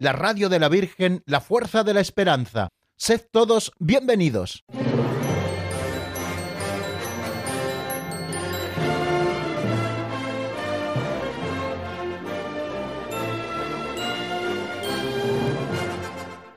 la radio de la Virgen, la fuerza de la esperanza. Sed todos bienvenidos.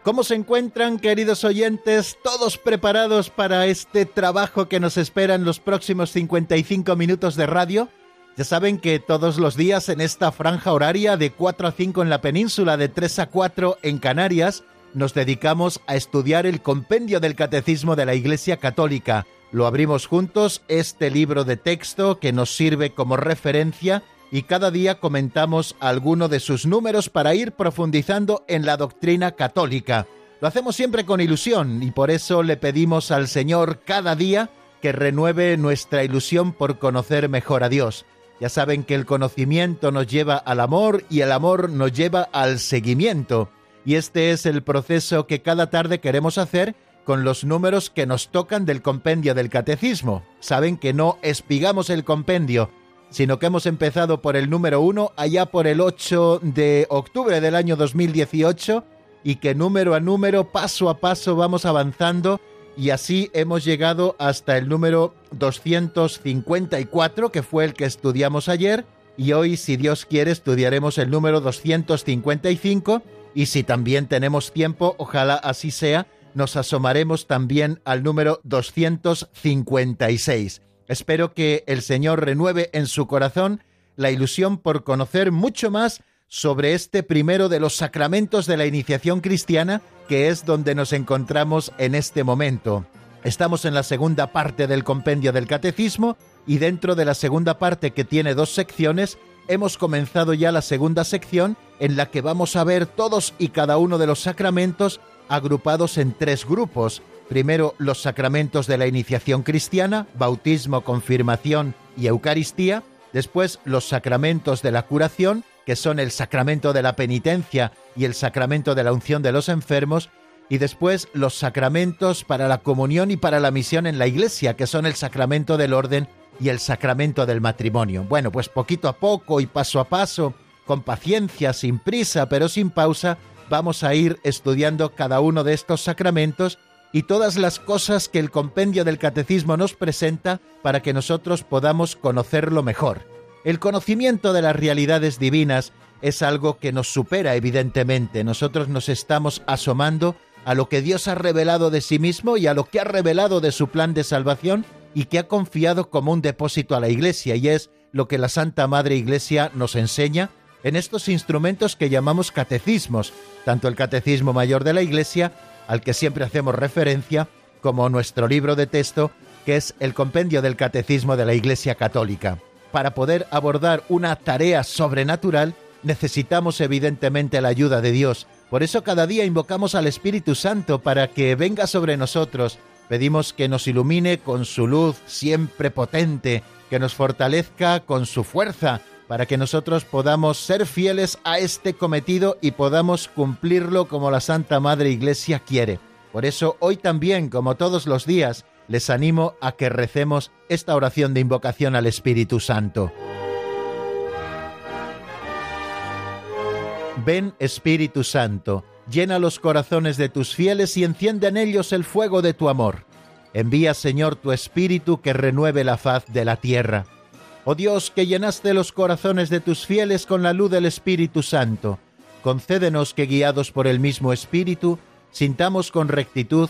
¿Cómo se encuentran, queridos oyentes, todos preparados para este trabajo que nos espera en los próximos 55 minutos de radio? Ya saben que todos los días en esta franja horaria de 4 a 5 en la península, de 3 a 4 en Canarias, nos dedicamos a estudiar el compendio del Catecismo de la Iglesia Católica. Lo abrimos juntos, este libro de texto que nos sirve como referencia y cada día comentamos alguno de sus números para ir profundizando en la doctrina católica. Lo hacemos siempre con ilusión y por eso le pedimos al Señor cada día que renueve nuestra ilusión por conocer mejor a Dios. Ya saben que el conocimiento nos lleva al amor y el amor nos lleva al seguimiento. Y este es el proceso que cada tarde queremos hacer con los números que nos tocan del compendio del catecismo. Saben que no espigamos el compendio, sino que hemos empezado por el número uno allá por el 8 de octubre del año 2018 y que número a número, paso a paso vamos avanzando y así hemos llegado hasta el número 254, que fue el que estudiamos ayer, y hoy, si Dios quiere, estudiaremos el número 255 y si también tenemos tiempo, ojalá así sea, nos asomaremos también al número 256. Espero que el Señor renueve en su corazón la ilusión por conocer mucho más sobre este primero de los sacramentos de la iniciación cristiana, que es donde nos encontramos en este momento. Estamos en la segunda parte del compendio del catecismo y dentro de la segunda parte que tiene dos secciones, hemos comenzado ya la segunda sección en la que vamos a ver todos y cada uno de los sacramentos agrupados en tres grupos, Primero los sacramentos de la iniciación cristiana, bautismo, confirmación y Eucaristía. Después los sacramentos de la curación, que son el sacramento de la penitencia y el sacramento de la unción de los enfermos. Y después los sacramentos para la comunión y para la misión en la iglesia, que son el sacramento del orden y el sacramento del matrimonio. Bueno, pues poquito a poco y paso a paso, con paciencia, sin prisa, pero sin pausa, vamos a ir estudiando cada uno de estos sacramentos y todas las cosas que el compendio del catecismo nos presenta para que nosotros podamos conocerlo mejor. El conocimiento de las realidades divinas es algo que nos supera evidentemente. Nosotros nos estamos asomando a lo que Dios ha revelado de sí mismo y a lo que ha revelado de su plan de salvación y que ha confiado como un depósito a la Iglesia, y es lo que la Santa Madre Iglesia nos enseña en estos instrumentos que llamamos catecismos, tanto el Catecismo Mayor de la Iglesia al que siempre hacemos referencia como nuestro libro de texto, que es el Compendio del Catecismo de la Iglesia Católica. Para poder abordar una tarea sobrenatural, necesitamos evidentemente la ayuda de Dios. Por eso cada día invocamos al Espíritu Santo para que venga sobre nosotros. Pedimos que nos ilumine con su luz siempre potente, que nos fortalezca con su fuerza, para que nosotros podamos ser fieles a este cometido y podamos cumplirlo como la Santa Madre Iglesia quiere. Por eso hoy también, como todos los días, les animo a que recemos esta oración de invocación al Espíritu Santo. Ven Espíritu Santo, llena los corazones de tus fieles y enciende en ellos el fuego de tu amor. Envía Señor tu Espíritu que renueve la faz de la tierra. Oh Dios, que llenaste los corazones de tus fieles con la luz del Espíritu Santo, concédenos que guiados por el mismo Espíritu, sintamos con rectitud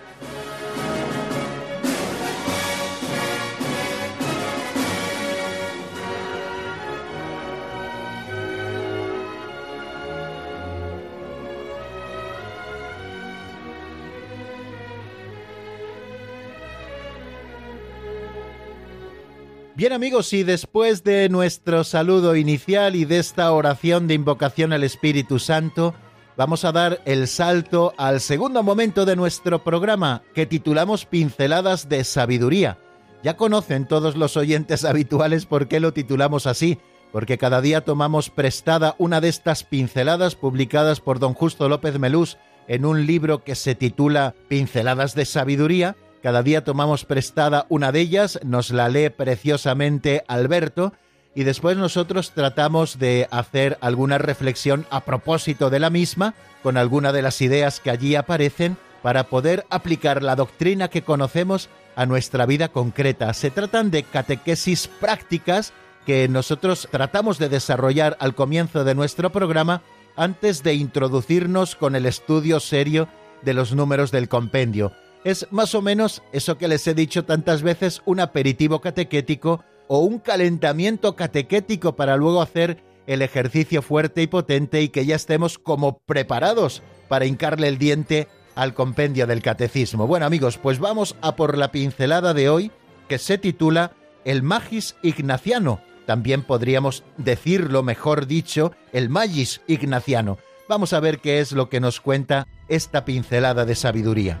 Bien amigos, y después de nuestro saludo inicial y de esta oración de invocación al Espíritu Santo, vamos a dar el salto al segundo momento de nuestro programa que titulamos Pinceladas de Sabiduría. Ya conocen todos los oyentes habituales por qué lo titulamos así, porque cada día tomamos prestada una de estas pinceladas publicadas por don Justo López Melús en un libro que se titula Pinceladas de Sabiduría, cada día tomamos prestada una de ellas, nos la lee preciosamente Alberto y después nosotros tratamos de hacer alguna reflexión a propósito de la misma con alguna de las ideas que allí aparecen para poder aplicar la doctrina que conocemos a nuestra vida concreta. Se tratan de catequesis prácticas que nosotros tratamos de desarrollar al comienzo de nuestro programa antes de introducirnos con el estudio serio de los números del compendio es más o menos eso que les he dicho tantas veces, un aperitivo catequético o un calentamiento catequético para luego hacer el ejercicio fuerte y potente y que ya estemos como preparados para hincarle el diente al compendio del catecismo. Bueno amigos, pues vamos a por la pincelada de hoy que se titula El Magis Ignaciano. También podríamos decirlo, mejor dicho, el Magis Ignaciano. Vamos a ver qué es lo que nos cuenta esta pincelada de sabiduría.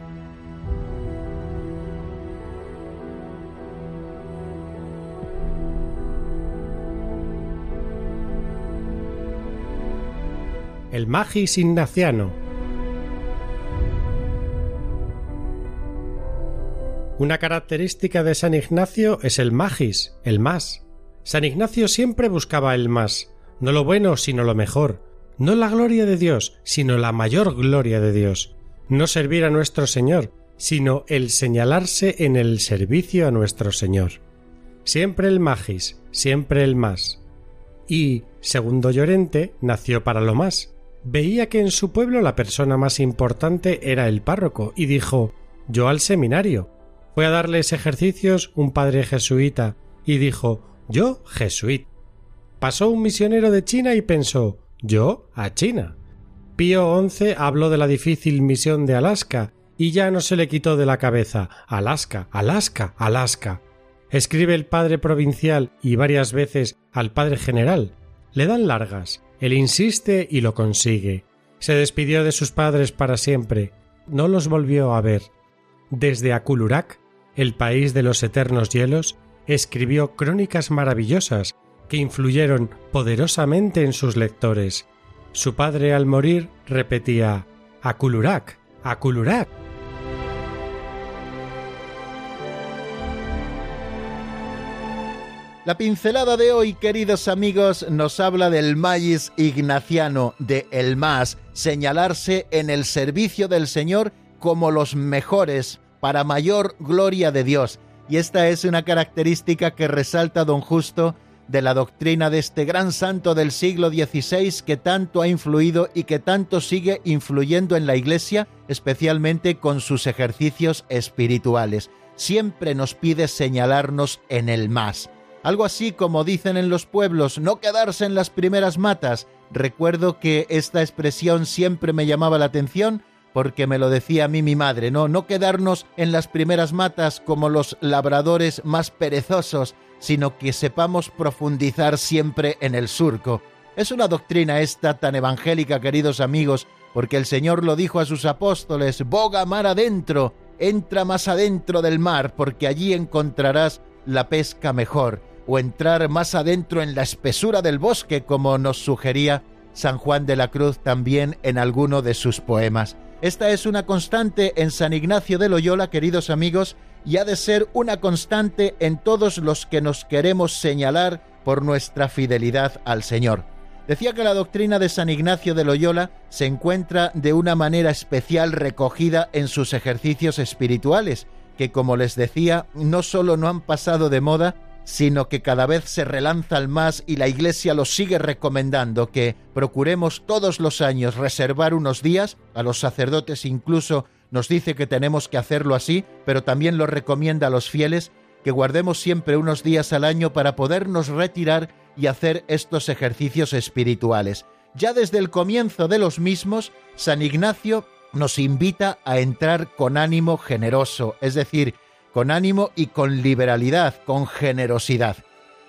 El Magis Ignaciano. Una característica de San Ignacio es el magis, el más. San Ignacio siempre buscaba el más, no lo bueno, sino lo mejor, no la gloria de Dios, sino la mayor gloria de Dios, no servir a nuestro Señor, sino el señalarse en el servicio a nuestro Señor. Siempre el magis, siempre el más. Y, segundo Llorente, nació para lo más, veía que en su pueblo la persona más importante era el párroco y dijo yo al seminario. Fue a darles ejercicios un padre jesuita y dijo yo jesuit. Pasó un misionero de China y pensó yo a China. Pío XI habló de la difícil misión de Alaska y ya no se le quitó de la cabeza Alaska, Alaska, Alaska. Escribe el padre provincial y varias veces al padre general. Le dan largas él insiste y lo consigue. Se despidió de sus padres para siempre. No los volvió a ver. Desde Akulurak, el país de los eternos hielos, escribió crónicas maravillosas que influyeron poderosamente en sus lectores. Su padre al morir repetía Akulurak, Akulurak. La pincelada de hoy, queridos amigos, nos habla del maíz ignaciano, de el más, señalarse en el servicio del Señor como los mejores, para mayor gloria de Dios. Y esta es una característica que resalta don Justo de la doctrina de este gran santo del siglo XVI que tanto ha influido y que tanto sigue influyendo en la Iglesia, especialmente con sus ejercicios espirituales. Siempre nos pide señalarnos en el más algo así como dicen en los pueblos, no quedarse en las primeras matas. Recuerdo que esta expresión siempre me llamaba la atención porque me lo decía a mí mi madre, no, no quedarnos en las primeras matas como los labradores más perezosos, sino que sepamos profundizar siempre en el surco. Es una doctrina esta tan evangélica, queridos amigos, porque el Señor lo dijo a sus apóstoles, boga mar adentro, entra más adentro del mar, porque allí encontrarás la pesca mejor o entrar más adentro en la espesura del bosque, como nos sugería San Juan de la Cruz también en alguno de sus poemas. Esta es una constante en San Ignacio de Loyola, queridos amigos, y ha de ser una constante en todos los que nos queremos señalar por nuestra fidelidad al Señor. Decía que la doctrina de San Ignacio de Loyola se encuentra de una manera especial recogida en sus ejercicios espirituales, que como les decía, no solo no han pasado de moda, sino que cada vez se relanzan más y la Iglesia lo sigue recomendando, que procuremos todos los años reservar unos días, a los sacerdotes incluso nos dice que tenemos que hacerlo así, pero también lo recomienda a los fieles, que guardemos siempre unos días al año para podernos retirar y hacer estos ejercicios espirituales. Ya desde el comienzo de los mismos, San Ignacio nos invita a entrar con ánimo generoso, es decir, con ánimo y con liberalidad, con generosidad.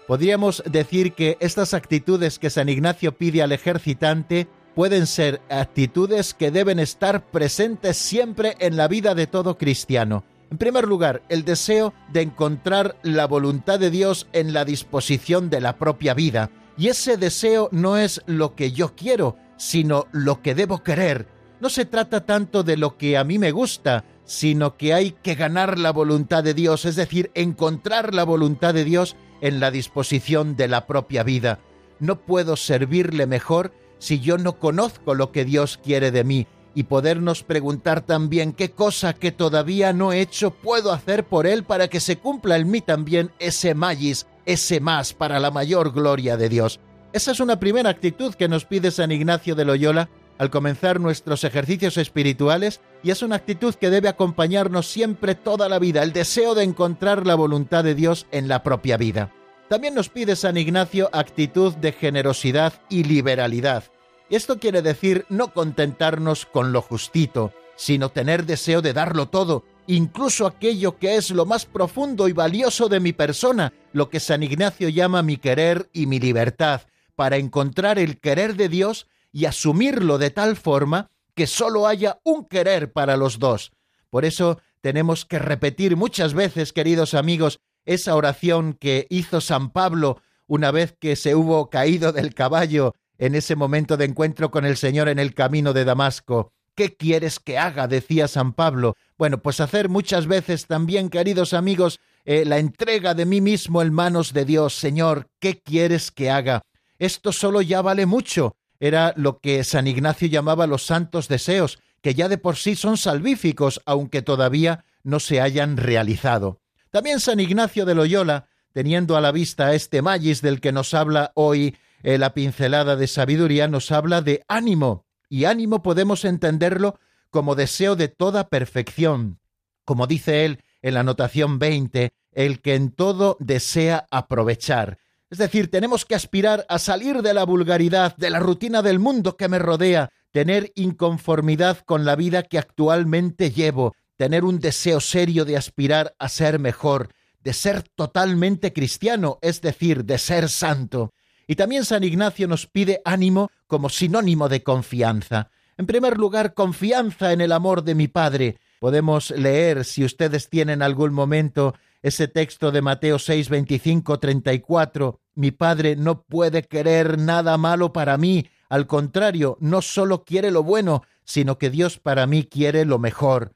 Podríamos decir que estas actitudes que San Ignacio pide al ejercitante pueden ser actitudes que deben estar presentes siempre en la vida de todo cristiano. En primer lugar, el deseo de encontrar la voluntad de Dios en la disposición de la propia vida. Y ese deseo no es lo que yo quiero, sino lo que debo querer. No se trata tanto de lo que a mí me gusta, sino que hay que ganar la voluntad de Dios, es decir, encontrar la voluntad de Dios en la disposición de la propia vida. No puedo servirle mejor si yo no conozco lo que Dios quiere de mí y podernos preguntar también qué cosa que todavía no he hecho puedo hacer por Él para que se cumpla en mí también ese magis, ese más para la mayor gloria de Dios. Esa es una primera actitud que nos pide San Ignacio de Loyola al comenzar nuestros ejercicios espirituales y es una actitud que debe acompañarnos siempre toda la vida, el deseo de encontrar la voluntad de Dios en la propia vida. También nos pide San Ignacio actitud de generosidad y liberalidad. Esto quiere decir no contentarnos con lo justito, sino tener deseo de darlo todo, incluso aquello que es lo más profundo y valioso de mi persona, lo que San Ignacio llama mi querer y mi libertad, para encontrar el querer de Dios y asumirlo de tal forma que sólo haya un querer para los dos. Por eso tenemos que repetir muchas veces, queridos amigos, esa oración que hizo San Pablo una vez que se hubo caído del caballo en ese momento de encuentro con el Señor en el camino de Damasco. ¿Qué quieres que haga? decía San Pablo. Bueno, pues hacer muchas veces también, queridos amigos, eh, la entrega de mí mismo en manos de Dios. Señor, ¿qué quieres que haga? Esto solo ya vale mucho. Era lo que San Ignacio llamaba los santos deseos, que ya de por sí son salvíficos, aunque todavía no se hayan realizado. También San Ignacio de Loyola, teniendo a la vista este magis del que nos habla hoy eh, la pincelada de sabiduría, nos habla de ánimo, y ánimo podemos entenderlo como deseo de toda perfección. Como dice él en la notación 20, el que en todo desea aprovechar. Es decir, tenemos que aspirar a salir de la vulgaridad, de la rutina del mundo que me rodea, tener inconformidad con la vida que actualmente llevo, tener un deseo serio de aspirar a ser mejor, de ser totalmente cristiano, es decir, de ser santo. Y también San Ignacio nos pide ánimo como sinónimo de confianza. En primer lugar, confianza en el amor de mi Padre. Podemos leer, si ustedes tienen algún momento, ese texto de Mateo 6, 25, 34. Mi Padre no puede querer nada malo para mí. Al contrario, no solo quiere lo bueno, sino que Dios para mí quiere lo mejor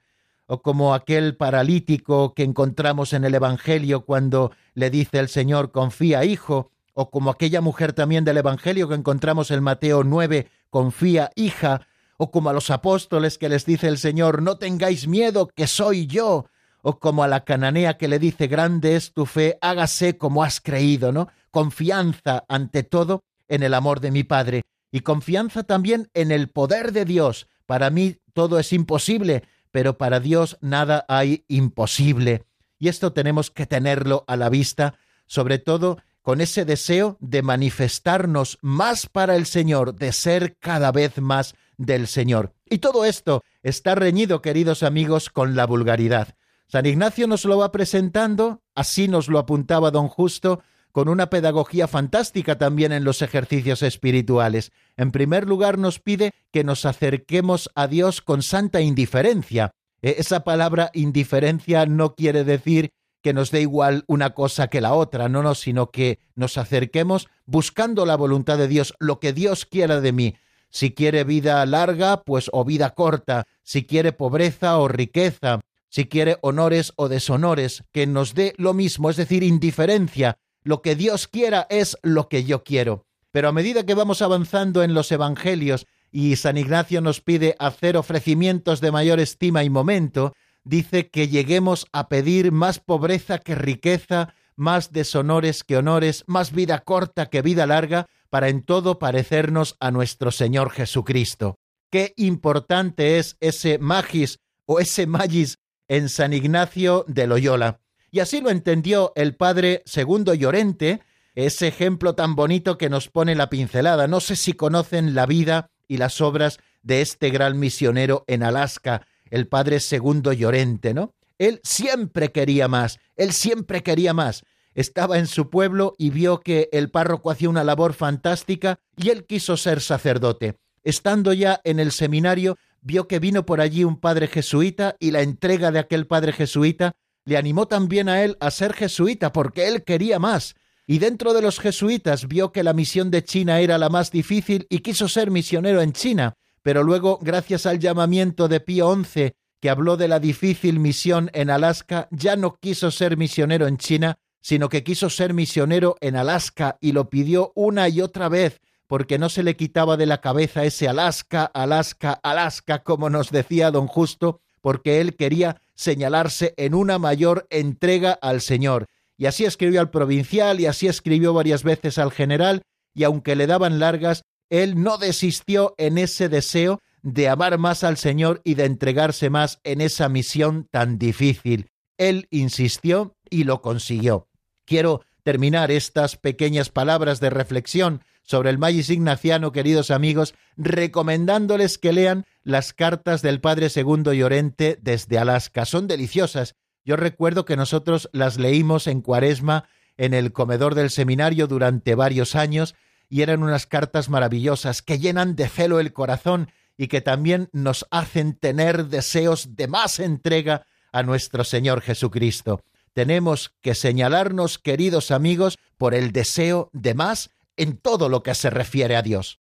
o como aquel paralítico que encontramos en el Evangelio cuando le dice el Señor, confía, hijo, o como aquella mujer también del Evangelio que encontramos en Mateo 9, confía, hija, o como a los apóstoles que les dice el Señor, no tengáis miedo, que soy yo, o como a la cananea que le dice, grande es tu fe, hágase como has creído, ¿no? Confianza ante todo en el amor de mi Padre y confianza también en el poder de Dios. Para mí todo es imposible, pero para Dios nada hay imposible. Y esto tenemos que tenerlo a la vista, sobre todo con ese deseo de manifestarnos más para el Señor, de ser cada vez más del Señor. Y todo esto está reñido, queridos amigos, con la vulgaridad. San Ignacio nos lo va presentando, así nos lo apuntaba don Justo, con una pedagogía fantástica también en los ejercicios espirituales. En primer lugar nos pide que nos acerquemos a Dios con santa indiferencia. E, esa palabra indiferencia no quiere decir que nos dé igual una cosa que la otra, no, no, sino que nos acerquemos buscando la voluntad de Dios, lo que Dios quiera de mí. Si quiere vida larga, pues o vida corta, si quiere pobreza o riqueza, si quiere honores o deshonores, que nos dé lo mismo, es decir, indiferencia, lo que Dios quiera es lo que yo quiero. Pero a medida que vamos avanzando en los Evangelios y San Ignacio nos pide hacer ofrecimientos de mayor estima y momento, dice que lleguemos a pedir más pobreza que riqueza, más deshonores que honores, más vida corta que vida larga, para en todo parecernos a nuestro Señor Jesucristo. Qué importante es ese magis o ese magis en San Ignacio de Loyola. Y así lo entendió el padre Segundo Llorente, ese ejemplo tan bonito que nos pone la pincelada. No sé si conocen la vida y las obras de este gran misionero en Alaska, el padre Segundo Llorente, ¿no? Él siempre quería más, él siempre quería más. estaba en su pueblo y vio que el párroco hacía una labor fantástica y él quiso ser sacerdote. Estando ya en el seminario, vio que vino por allí un padre jesuita y la entrega de aquel padre jesuita le animó también a él a ser jesuita porque él quería más. Y dentro de los jesuitas vio que la misión de China era la más difícil y quiso ser misionero en China, pero luego, gracias al llamamiento de Pío XI, que habló de la difícil misión en Alaska, ya no quiso ser misionero en China, sino que quiso ser misionero en Alaska y lo pidió una y otra vez, porque no se le quitaba de la cabeza ese Alaska, Alaska, Alaska, como nos decía don Justo, porque él quería señalarse en una mayor entrega al Señor. Y así escribió al provincial y así escribió varias veces al general, y aunque le daban largas, él no desistió en ese deseo de amar más al Señor y de entregarse más en esa misión tan difícil. Él insistió y lo consiguió. Quiero terminar estas pequeñas palabras de reflexión sobre el Magis Ignaciano, queridos amigos, recomendándoles que lean las cartas del Padre Segundo Llorente desde Alaska. Son deliciosas. Yo recuerdo que nosotros las leímos en Cuaresma en el comedor del seminario durante varios años y eran unas cartas maravillosas que llenan de celo el corazón y que también nos hacen tener deseos de más entrega a nuestro Señor Jesucristo. Tenemos que señalarnos, queridos amigos, por el deseo de más en todo lo que se refiere a Dios.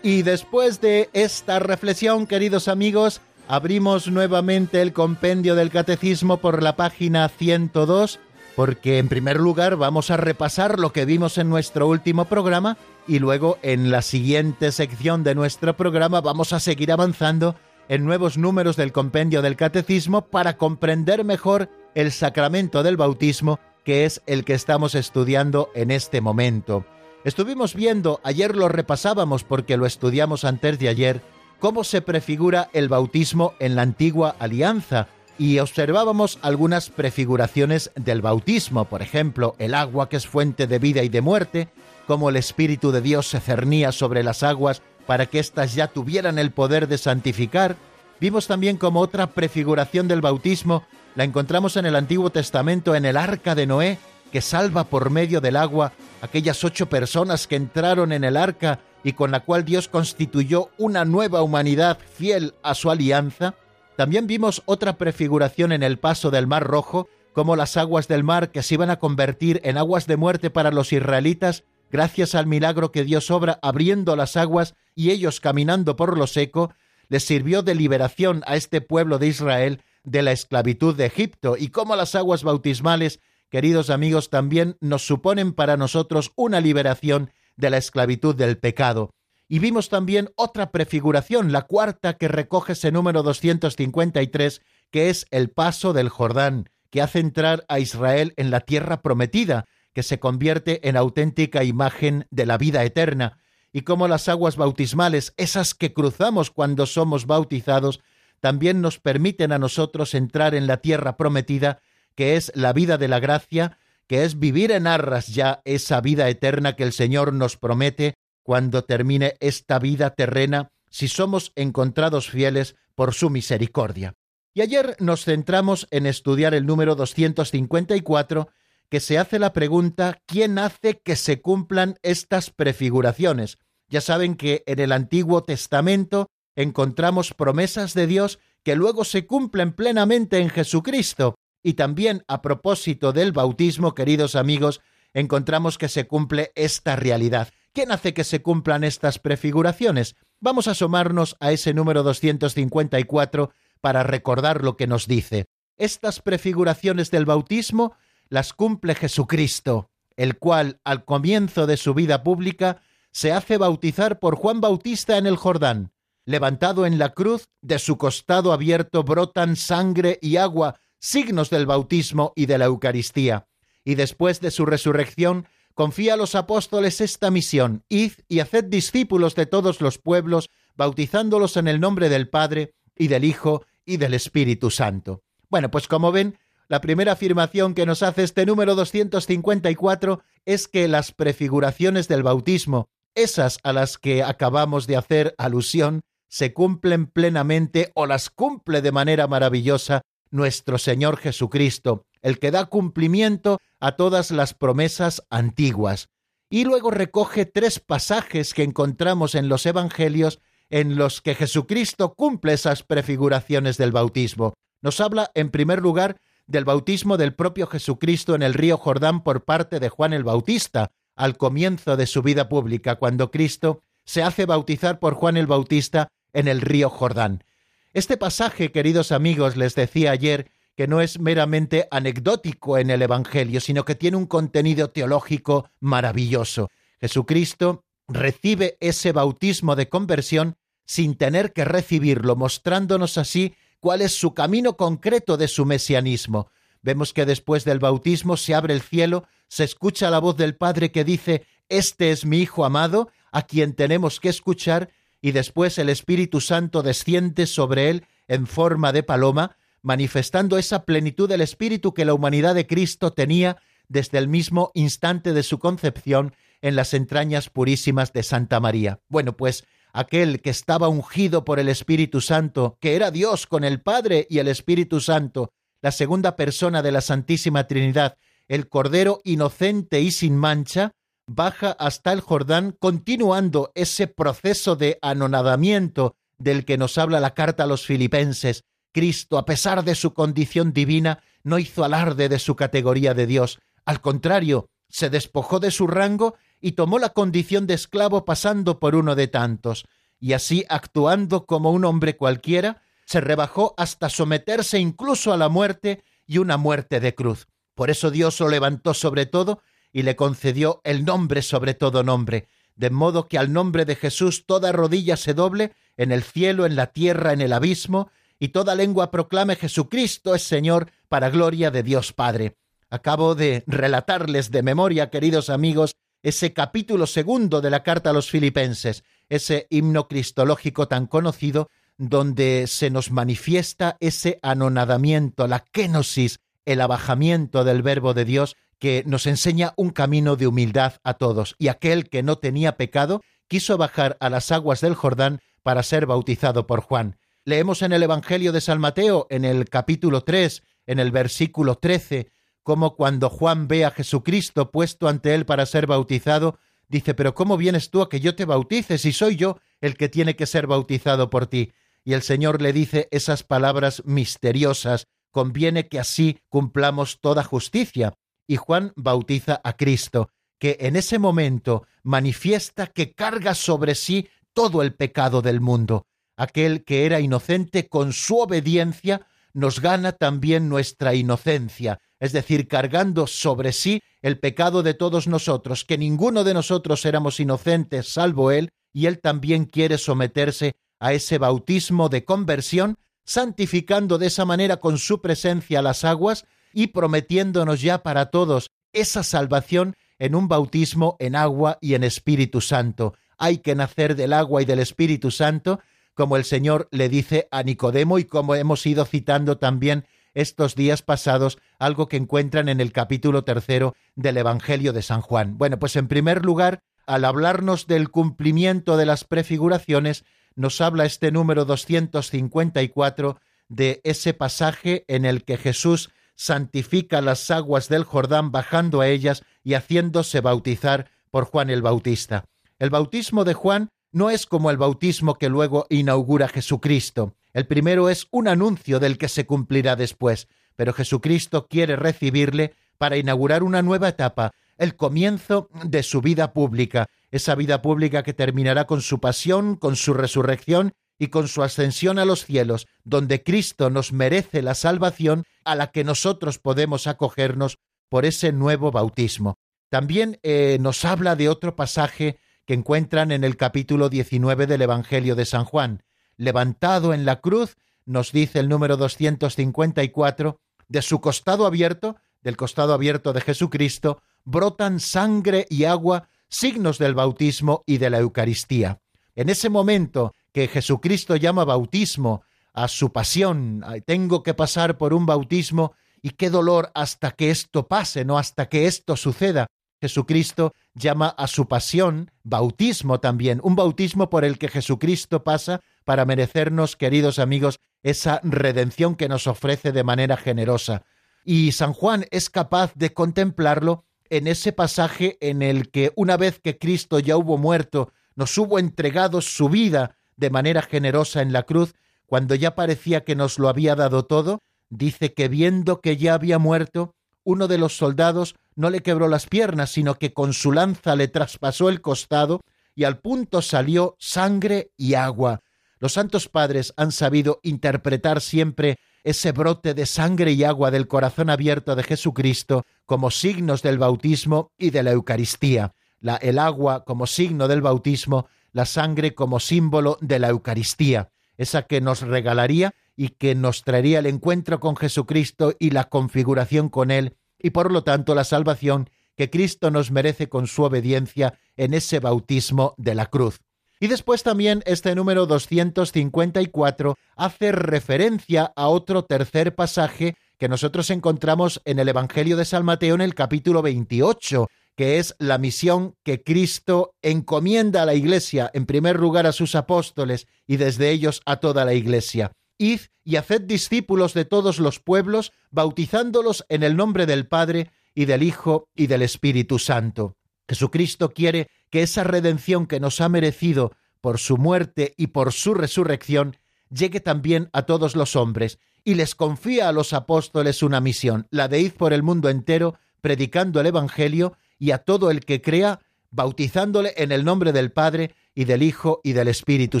Y después de esta reflexión, queridos amigos, abrimos nuevamente el compendio del catecismo por la página 102, porque en primer lugar vamos a repasar lo que vimos en nuestro último programa y luego en la siguiente sección de nuestro programa vamos a seguir avanzando en nuevos números del compendio del catecismo para comprender mejor el sacramento del bautismo, que es el que estamos estudiando en este momento. Estuvimos viendo, ayer lo repasábamos porque lo estudiamos antes de ayer, cómo se prefigura el bautismo en la antigua alianza y observábamos algunas prefiguraciones del bautismo, por ejemplo, el agua que es fuente de vida y de muerte, cómo el Espíritu de Dios se cernía sobre las aguas para que éstas ya tuvieran el poder de santificar. Vimos también como otra prefiguración del bautismo la encontramos en el Antiguo Testamento en el arca de Noé, que salva por medio del agua aquellas ocho personas que entraron en el arca y con la cual Dios constituyó una nueva humanidad fiel a su alianza, también vimos otra prefiguración en el paso del Mar Rojo, como las aguas del mar que se iban a convertir en aguas de muerte para los israelitas, gracias al milagro que Dios obra abriendo las aguas y ellos caminando por lo seco, les sirvió de liberación a este pueblo de Israel de la esclavitud de Egipto, y como las aguas bautismales, queridos amigos, también nos suponen para nosotros una liberación de la esclavitud del pecado. Y vimos también otra prefiguración, la cuarta que recoge ese número 253, que es el paso del Jordán, que hace entrar a Israel en la tierra prometida, que se convierte en auténtica imagen de la vida eterna, y como las aguas bautismales, esas que cruzamos cuando somos bautizados, también nos permiten a nosotros entrar en la tierra prometida, que es la vida de la gracia, que es vivir en arras ya esa vida eterna que el Señor nos promete cuando termine esta vida terrena, si somos encontrados fieles por su misericordia. Y ayer nos centramos en estudiar el número 254, que se hace la pregunta ¿quién hace que se cumplan estas prefiguraciones? Ya saben que en el Antiguo Testamento encontramos promesas de Dios que luego se cumplen plenamente en Jesucristo, y también a propósito del bautismo, queridos amigos, encontramos que se cumple esta realidad. ¿Quién hace que se cumplan estas prefiguraciones? Vamos a asomarnos a ese número 254 para recordar lo que nos dice. Estas prefiguraciones del bautismo las cumple Jesucristo, el cual, al comienzo de su vida pública, se hace bautizar por Juan Bautista en el Jordán. Levantado en la cruz, de su costado abierto brotan sangre y agua signos del bautismo y de la Eucaristía, y después de su resurrección confía a los apóstoles esta misión, id y haced discípulos de todos los pueblos, bautizándolos en el nombre del Padre, y del Hijo y del Espíritu Santo. Bueno, pues como ven, la primera afirmación que nos hace este número 254 es que las prefiguraciones del bautismo, esas a las que acabamos de hacer alusión, se cumplen plenamente o las cumple de manera maravillosa nuestro Señor Jesucristo, el que da cumplimiento a todas las promesas antiguas. Y luego recoge tres pasajes que encontramos en los Evangelios en los que Jesucristo cumple esas prefiguraciones del bautismo. Nos habla, en primer lugar, del bautismo del propio Jesucristo en el río Jordán por parte de Juan el Bautista, al comienzo de su vida pública, cuando Cristo se hace bautizar por Juan el Bautista en el río Jordán. Este pasaje, queridos amigos, les decía ayer, que no es meramente anecdótico en el Evangelio, sino que tiene un contenido teológico maravilloso. Jesucristo recibe ese bautismo de conversión sin tener que recibirlo, mostrándonos así cuál es su camino concreto de su mesianismo. Vemos que después del bautismo se abre el cielo, se escucha la voz del Padre que dice, Este es mi Hijo amado, a quien tenemos que escuchar, y después el Espíritu Santo desciende sobre él en forma de paloma, manifestando esa plenitud del Espíritu que la humanidad de Cristo tenía desde el mismo instante de su concepción en las entrañas purísimas de Santa María. Bueno, pues aquel que estaba ungido por el Espíritu Santo, que era Dios con el Padre y el Espíritu Santo, la segunda persona de la Santísima Trinidad, el Cordero inocente y sin mancha, baja hasta el Jordán, continuando ese proceso de anonadamiento del que nos habla la carta a los filipenses. Cristo, a pesar de su condición divina, no hizo alarde de su categoría de Dios. Al contrario, se despojó de su rango y tomó la condición de esclavo pasando por uno de tantos, y así actuando como un hombre cualquiera, se rebajó hasta someterse incluso a la muerte y una muerte de cruz. Por eso Dios lo levantó sobre todo y le concedió el nombre sobre todo nombre, de modo que al nombre de Jesús toda rodilla se doble en el cielo, en la tierra, en el abismo, y toda lengua proclame Jesucristo es Señor para gloria de Dios Padre. Acabo de relatarles de memoria, queridos amigos, ese capítulo segundo de la carta a los filipenses, ese himno cristológico tan conocido, donde se nos manifiesta ese anonadamiento, la kenosis, el abajamiento del verbo de Dios, que nos enseña un camino de humildad a todos, y aquel que no tenía pecado quiso bajar a las aguas del Jordán para ser bautizado por Juan. Leemos en el Evangelio de San Mateo, en el capítulo 3, en el versículo 13, como cuando Juan ve a Jesucristo puesto ante él para ser bautizado, dice, pero ¿cómo vienes tú a que yo te bautice si soy yo el que tiene que ser bautizado por ti? Y el Señor le dice esas palabras misteriosas, conviene que así cumplamos toda justicia. Y Juan bautiza a Cristo, que en ese momento manifiesta que carga sobre sí todo el pecado del mundo. Aquel que era inocente con su obediencia nos gana también nuestra inocencia, es decir, cargando sobre sí el pecado de todos nosotros, que ninguno de nosotros éramos inocentes salvo Él, y Él también quiere someterse a ese bautismo de conversión, santificando de esa manera con su presencia las aguas y prometiéndonos ya para todos esa salvación en un bautismo en agua y en Espíritu Santo. Hay que nacer del agua y del Espíritu Santo como el Señor le dice a Nicodemo y como hemos ido citando también estos días pasados, algo que encuentran en el capítulo tercero del Evangelio de San Juan. Bueno, pues en primer lugar, al hablarnos del cumplimiento de las prefiguraciones, nos habla este número 254 de ese pasaje en el que Jesús santifica las aguas del Jordán bajando a ellas y haciéndose bautizar por Juan el Bautista. El bautismo de Juan no es como el bautismo que luego inaugura Jesucristo. El primero es un anuncio del que se cumplirá después, pero Jesucristo quiere recibirle para inaugurar una nueva etapa, el comienzo de su vida pública, esa vida pública que terminará con su pasión, con su resurrección y con su ascensión a los cielos, donde Cristo nos merece la salvación a la que nosotros podemos acogernos por ese nuevo bautismo. También eh, nos habla de otro pasaje que encuentran en el capítulo 19 del Evangelio de San Juan. Levantado en la cruz, nos dice el número 254, de su costado abierto, del costado abierto de Jesucristo, brotan sangre y agua, signos del bautismo y de la Eucaristía. En ese momento que Jesucristo llama bautismo a su pasión. Tengo que pasar por un bautismo y qué dolor hasta que esto pase, no hasta que esto suceda. Jesucristo llama a su pasión bautismo también, un bautismo por el que Jesucristo pasa para merecernos, queridos amigos, esa redención que nos ofrece de manera generosa. Y San Juan es capaz de contemplarlo en ese pasaje en el que una vez que Cristo ya hubo muerto, nos hubo entregado su vida de manera generosa en la cruz, cuando ya parecía que nos lo había dado todo, dice que viendo que ya había muerto, uno de los soldados no le quebró las piernas, sino que con su lanza le traspasó el costado y al punto salió sangre y agua. Los santos padres han sabido interpretar siempre ese brote de sangre y agua del corazón abierto de Jesucristo como signos del bautismo y de la Eucaristía. La, el agua como signo del bautismo, la sangre como símbolo de la Eucaristía esa que nos regalaría y que nos traería el encuentro con Jesucristo y la configuración con Él, y por lo tanto la salvación que Cristo nos merece con su obediencia en ese bautismo de la cruz. Y después también este número 254 hace referencia a otro tercer pasaje que nosotros encontramos en el Evangelio de San Mateo en el capítulo 28, que es la misión que Cristo encomienda a la Iglesia, en primer lugar a sus apóstoles y desde ellos a toda la Iglesia. Id y haced discípulos de todos los pueblos, bautizándolos en el nombre del Padre y del Hijo y del Espíritu Santo. Jesucristo quiere que esa redención que nos ha merecido por su muerte y por su resurrección llegue también a todos los hombres, y les confía a los apóstoles una misión, la de ir por el mundo entero, predicando el Evangelio y a todo el que crea, bautizándole en el nombre del Padre y del Hijo y del Espíritu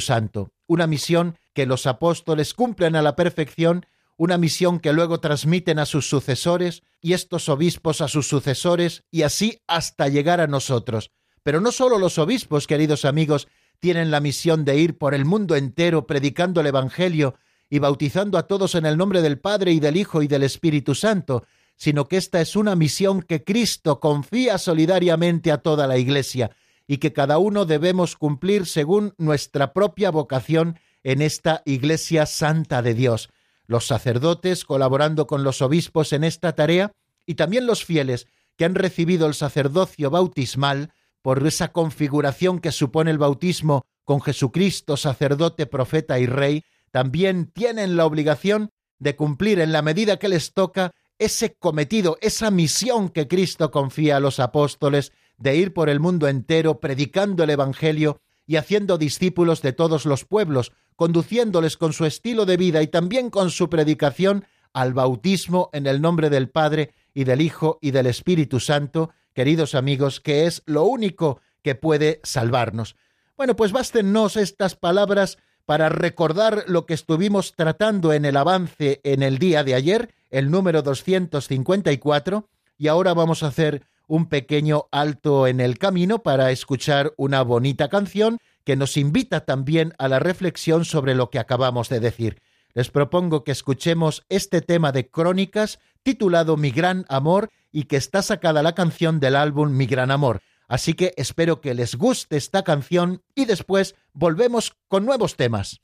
Santo. Una misión que los apóstoles cumplen a la perfección, una misión que luego transmiten a sus sucesores y estos obispos a sus sucesores y así hasta llegar a nosotros. Pero no solo los obispos, queridos amigos, tienen la misión de ir por el mundo entero predicando el Evangelio y bautizando a todos en el nombre del Padre y del Hijo y del Espíritu Santo, sino que esta es una misión que Cristo confía solidariamente a toda la Iglesia y que cada uno debemos cumplir según nuestra propia vocación en esta Iglesia Santa de Dios. Los sacerdotes colaborando con los obispos en esta tarea y también los fieles que han recibido el sacerdocio bautismal por esa configuración que supone el bautismo con Jesucristo, sacerdote, profeta y rey, también tienen la obligación de cumplir en la medida que les toca ese cometido, esa misión que Cristo confía a los apóstoles de ir por el mundo entero predicando el Evangelio y haciendo discípulos de todos los pueblos, conduciéndoles con su estilo de vida y también con su predicación al bautismo en el nombre del Padre y del Hijo y del Espíritu Santo, queridos amigos, que es lo único que puede salvarnos. Bueno, pues bástenos estas palabras para recordar lo que estuvimos tratando en el avance en el día de ayer el número 254, y ahora vamos a hacer un pequeño alto en el camino para escuchar una bonita canción que nos invita también a la reflexión sobre lo que acabamos de decir. Les propongo que escuchemos este tema de crónicas titulado Mi gran amor y que está sacada la canción del álbum Mi gran amor. Así que espero que les guste esta canción y después volvemos con nuevos temas.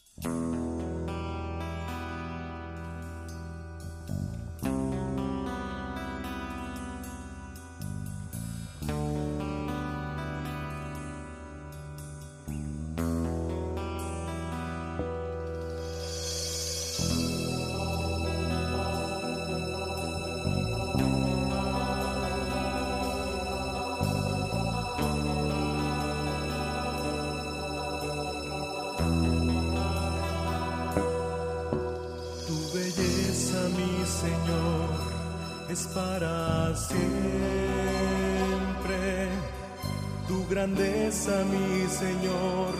Grandeza, mi Señor,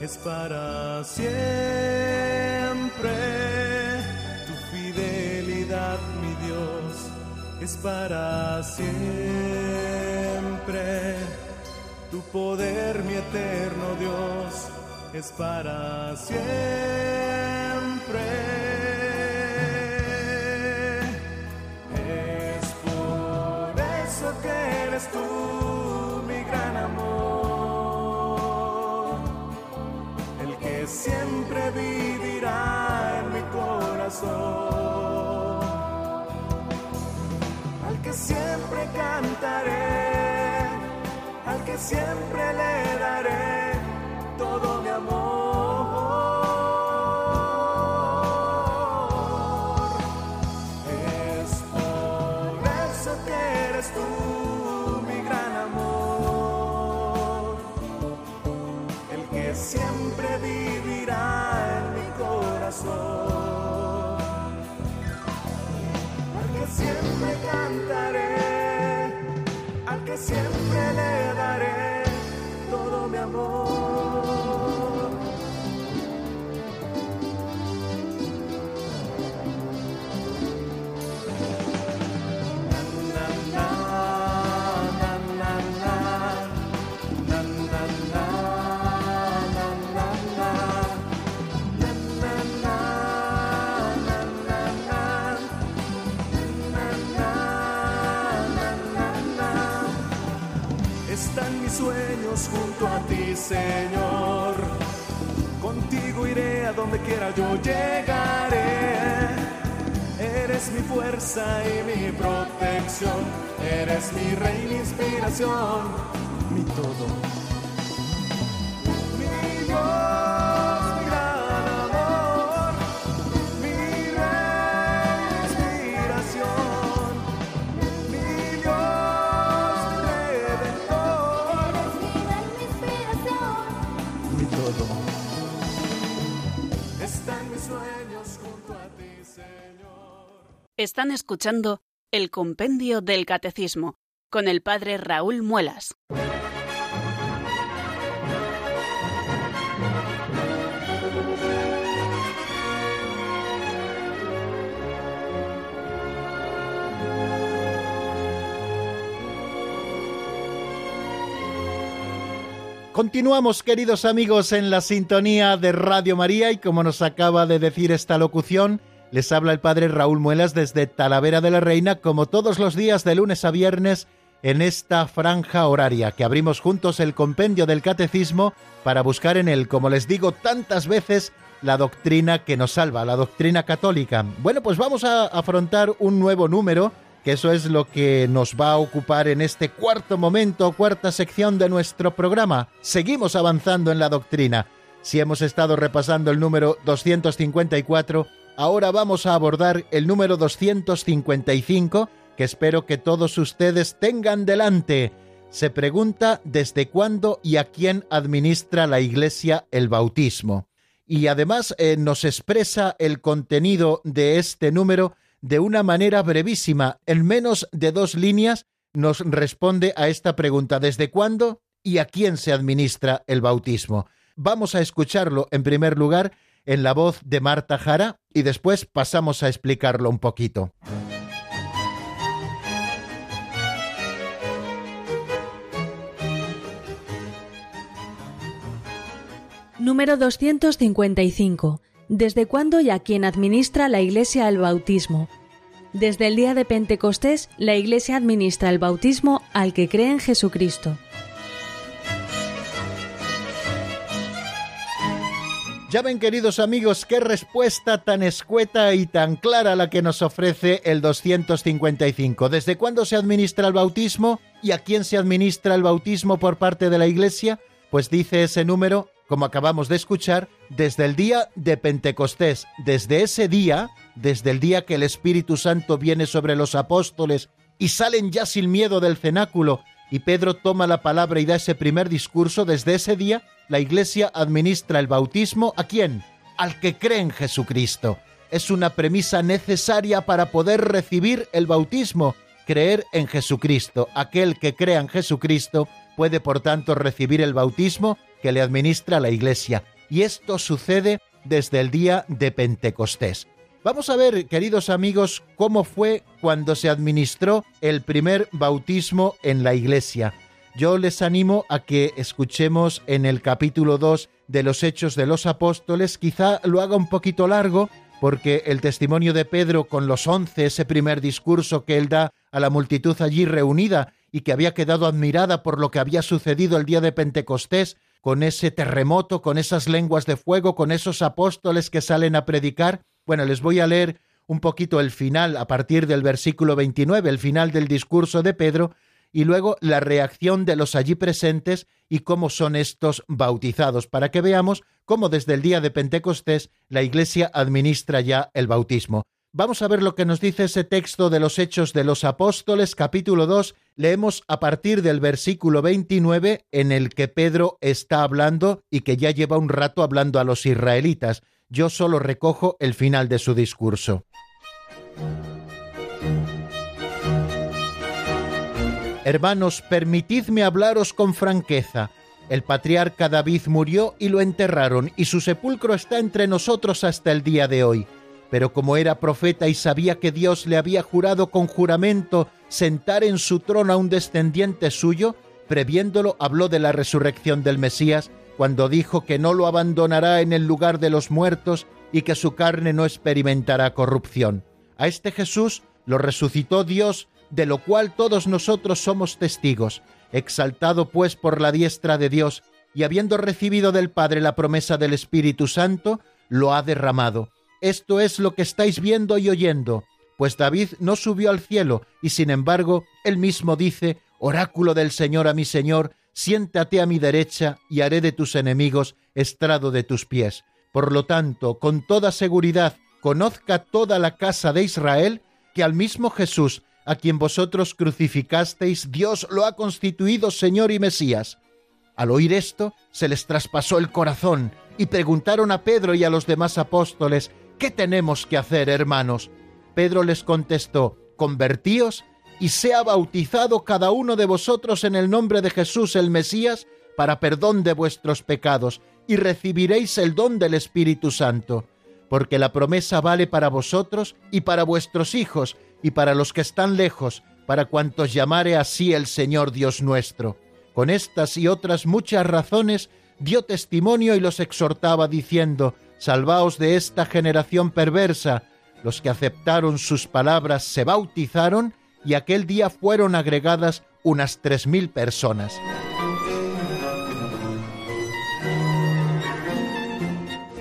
es para siempre. Tu fidelidad, mi Dios, es para siempre. Tu poder, mi eterno Dios, es para siempre. tú mi gran amor, el que siempre vivirá en mi corazón. Al que siempre cantaré, al que siempre le daré siempre cantaré, al que siempre le daré todo mi amor. Sueños junto a ti, Señor. Contigo iré a donde quiera yo llegaré. Eres mi fuerza y mi protección. Eres mi rey, mi inspiración, mi todo. Están escuchando el Compendio del Catecismo con el Padre Raúl Muelas. Continuamos, queridos amigos, en la sintonía de Radio María y como nos acaba de decir esta locución, les habla el padre Raúl Muelas desde Talavera de la Reina, como todos los días de lunes a viernes, en esta franja horaria que abrimos juntos el compendio del catecismo para buscar en él, como les digo tantas veces, la doctrina que nos salva, la doctrina católica. Bueno, pues vamos a afrontar un nuevo número, que eso es lo que nos va a ocupar en este cuarto momento, cuarta sección de nuestro programa. Seguimos avanzando en la doctrina. Si hemos estado repasando el número 254, ahora vamos a abordar el número 255, que espero que todos ustedes tengan delante. Se pregunta desde cuándo y a quién administra la Iglesia el bautismo. Y además eh, nos expresa el contenido de este número de una manera brevísima, en menos de dos líneas, nos responde a esta pregunta, ¿desde cuándo y a quién se administra el bautismo? Vamos a escucharlo en primer lugar en la voz de Marta Jara y después pasamos a explicarlo un poquito. Número 255. ¿Desde cuándo y a quién administra la Iglesia el bautismo? Desde el día de Pentecostés, la Iglesia administra el bautismo al que cree en Jesucristo. Ya ven, queridos amigos, qué respuesta tan escueta y tan clara la que nos ofrece el 255. ¿Desde cuándo se administra el bautismo y a quién se administra el bautismo por parte de la Iglesia? Pues dice ese número, como acabamos de escuchar, desde el día de Pentecostés. Desde ese día, desde el día que el Espíritu Santo viene sobre los apóstoles y salen ya sin miedo del cenáculo y Pedro toma la palabra y da ese primer discurso, desde ese día la Iglesia administra el bautismo a quién? Al que cree en Jesucristo. Es una premisa necesaria para poder recibir el bautismo, creer en Jesucristo. Aquel que crea en Jesucristo puede por tanto recibir el bautismo que le administra la Iglesia. Y esto sucede desde el día de Pentecostés. Vamos a ver, queridos amigos, cómo fue cuando se administró el primer bautismo en la Iglesia. Yo les animo a que escuchemos en el capítulo 2 de los Hechos de los Apóstoles, quizá lo haga un poquito largo, porque el testimonio de Pedro con los once, ese primer discurso que él da a la multitud allí reunida y que había quedado admirada por lo que había sucedido el día de Pentecostés, con ese terremoto, con esas lenguas de fuego, con esos apóstoles que salen a predicar, Bueno, les voy a leer un poquito el final a partir del versículo 29, el final del discurso de Pedro, y luego la reacción de los allí presentes y cómo son estos bautizados, para que veamos cómo desde el día de Pentecostés la Iglesia administra ya el bautismo. Vamos a ver lo que nos dice ese texto de los Hechos de los Apóstoles, capítulo 2. Leemos a partir del versículo 29 en el que Pedro está hablando y que ya lleva un rato hablando a los israelitas. Yo solo recojo el final de su discurso. Hermanos, permitidme hablaros con franqueza. El patriarca David murió y lo enterraron, y su sepulcro está entre nosotros hasta el día de hoy pero como era profeta y sabía que Dios le había jurado con juramento sentar en su trono a un descendiente suyo, previéndolo habló de la resurrección del Mesías, cuando dijo que no lo abandonará en el lugar de los muertos y que su carne no experimentará corrupción. A este Jesús lo resucitó Dios, de lo cual todos nosotros somos testigos. Exaltado pues por la diestra de Dios, y habiendo recibido del Padre la promesa del Espíritu Santo, lo ha derramado esto es lo que estáis viendo y oyendo, pues David no subió al cielo, y sin embargo él mismo dice, Oráculo del Señor a mi Señor, siéntate a mi derecha y haré de tus enemigos estrado de tus pies. Por lo tanto, con toda seguridad, conozca toda la casa de Israel que al mismo Jesús, a quien vosotros crucificasteis, Dios lo ha constituido Señor y Mesías. Al oír esto, se les traspasó el corazón y preguntaron a Pedro y a los demás apóstoles ¿Qué tenemos que hacer, hermanos? Pedro les contestó, convertíos y sea bautizado cada uno de vosotros en el nombre de Jesús el Mesías para perdón de vuestros pecados, y recibiréis el don del Espíritu Santo, porque la promesa vale para vosotros y para vuestros hijos, y para los que están lejos, para cuantos llamare así el Señor Dios nuestro. Con estas y otras muchas razones dio testimonio y los exhortaba diciendo, Salvaos de esta generación perversa. Los que aceptaron sus palabras se bautizaron y aquel día fueron agregadas unas tres mil personas.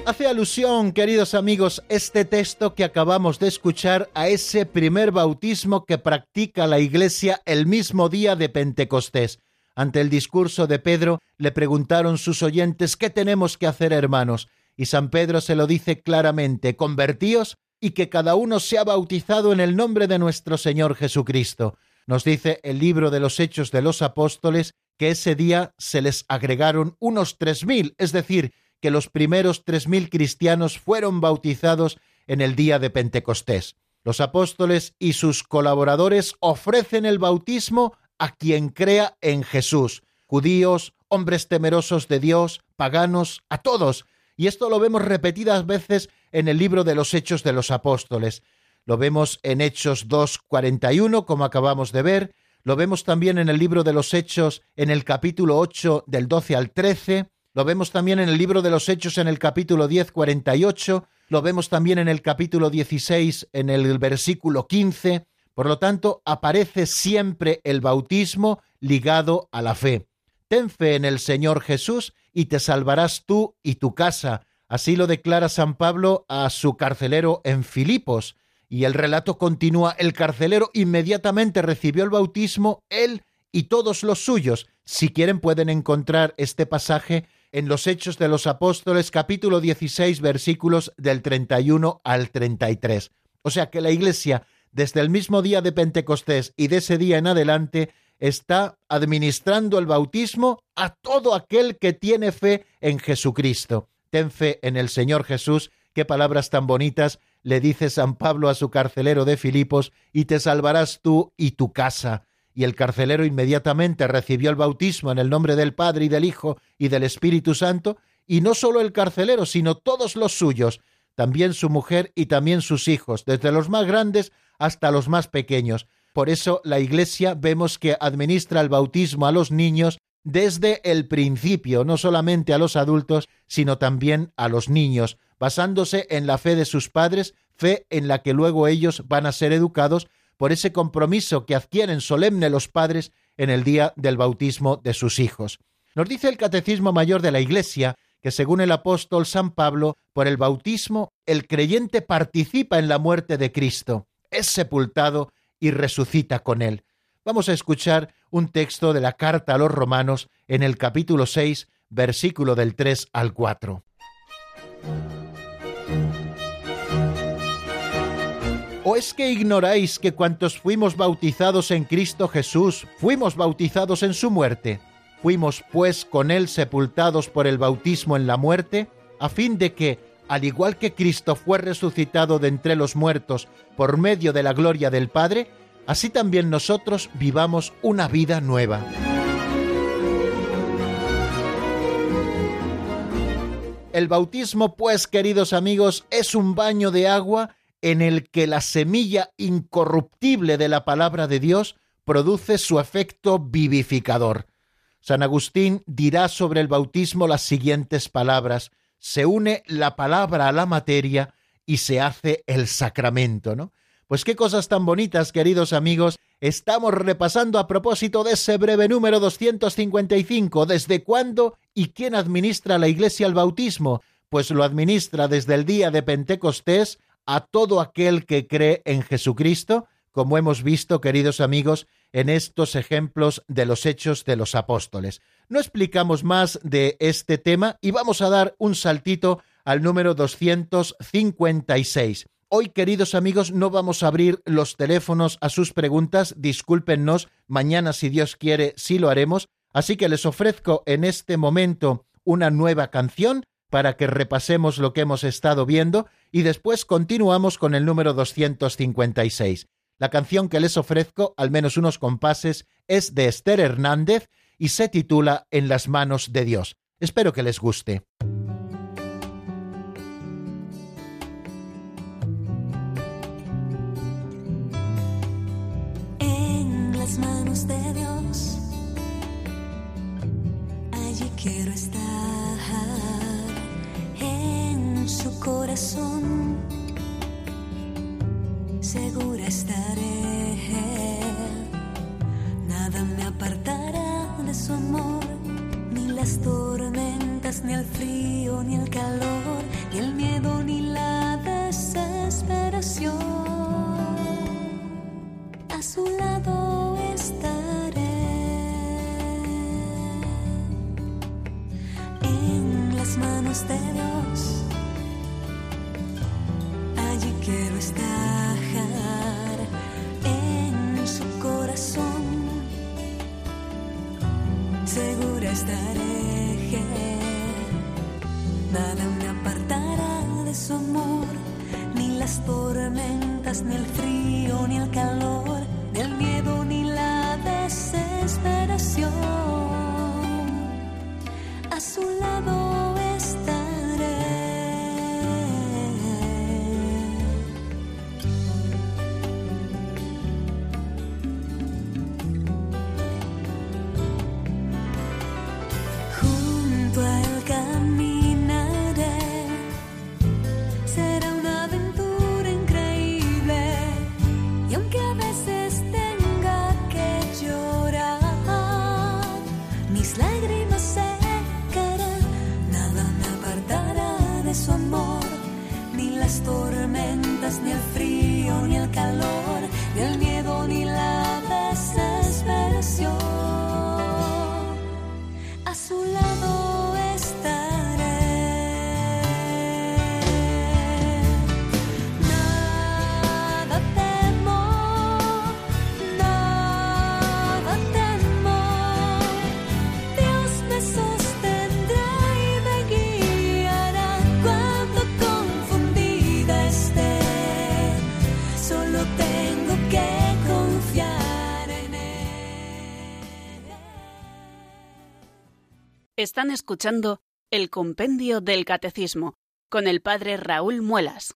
Hace alusión, queridos amigos, este texto que acabamos de escuchar a ese primer bautismo que practica la Iglesia el mismo día de Pentecostés. Ante el discurso de Pedro le preguntaron sus oyentes ¿Qué tenemos que hacer, hermanos? Y San Pedro se lo dice claramente, convertíos y que cada uno sea bautizado en el nombre de nuestro Señor Jesucristo. Nos dice el libro de los Hechos de los Apóstoles que ese día se les agregaron unos tres mil, es decir, que los primeros tres mil cristianos fueron bautizados en el día de Pentecostés. Los apóstoles y sus colaboradores ofrecen el bautismo a quien crea en Jesús, judíos, hombres temerosos de Dios, paganos, a todos, y esto lo vemos repetidas veces en el libro de los Hechos de los Apóstoles. Lo vemos en Hechos 2.41, como acabamos de ver. Lo vemos también en el libro de los Hechos, en el capítulo 8, del 12 al 13. Lo vemos también en el libro de los Hechos, en el capítulo 10, 48. Lo vemos también en el capítulo 16, en el versículo 15. Por lo tanto, aparece siempre el bautismo ligado a la fe. Ten fe en el Señor Jesús y te salvarás tú y tu casa. Así lo declara San Pablo a su carcelero en Filipos. Y el relato continúa, el carcelero inmediatamente recibió el bautismo, él y todos los suyos. Si quieren pueden encontrar este pasaje en los Hechos de los Apóstoles capítulo 16 versículos del 31 al 33. O sea que la Iglesia, desde el mismo día de Pentecostés y de ese día en adelante, está administrando el bautismo a todo aquel que tiene fe en Jesucristo. Ten fe en el Señor Jesús. Qué palabras tan bonitas le dice San Pablo a su carcelero de Filipos, y te salvarás tú y tu casa. Y el carcelero inmediatamente recibió el bautismo en el nombre del Padre y del Hijo y del Espíritu Santo, y no solo el carcelero, sino todos los suyos, también su mujer y también sus hijos, desde los más grandes hasta los más pequeños. Por eso la Iglesia vemos que administra el bautismo a los niños desde el principio, no solamente a los adultos, sino también a los niños, basándose en la fe de sus padres, fe en la que luego ellos van a ser educados por ese compromiso que adquieren solemne los padres en el día del bautismo de sus hijos. Nos dice el Catecismo Mayor de la Iglesia que según el apóstol San Pablo, por el bautismo, el creyente participa en la muerte de Cristo, es sepultado y resucita con él. Vamos a escuchar un texto de la carta a los romanos en el capítulo 6, versículo del 3 al 4. ¿O es que ignoráis que cuantos fuimos bautizados en Cristo Jesús, fuimos bautizados en su muerte? Fuimos pues con él sepultados por el bautismo en la muerte, a fin de que, al igual que Cristo fue resucitado de entre los muertos por medio de la gloria del Padre, así también nosotros vivamos una vida nueva. El bautismo, pues, queridos amigos, es un baño de agua en el que la semilla incorruptible de la palabra de Dios produce su efecto vivificador. San Agustín dirá sobre el bautismo las siguientes palabras. Se une la palabra a la materia y se hace el sacramento, ¿no? Pues qué cosas tan bonitas, queridos amigos, estamos repasando a propósito de ese breve número 255. ¿Desde cuándo y quién administra la Iglesia el bautismo? Pues lo administra desde el día de Pentecostés a todo aquel que cree en Jesucristo, como hemos visto, queridos amigos, en estos ejemplos de los hechos de los apóstoles. No explicamos más de este tema y vamos a dar un saltito al número 256. Hoy, queridos amigos, no vamos a abrir los teléfonos a sus preguntas, discúlpennos, mañana, si Dios quiere, sí lo haremos, así que les ofrezco en este momento una nueva canción para que repasemos lo que hemos estado viendo y después continuamos con el número 256. La canción que les ofrezco, al menos unos compases, es de Esther Hernández y se titula En las manos de Dios. Espero que les guste. Corazón, segura estaré. Están escuchando el Compendio del Catecismo con el Padre Raúl Muelas.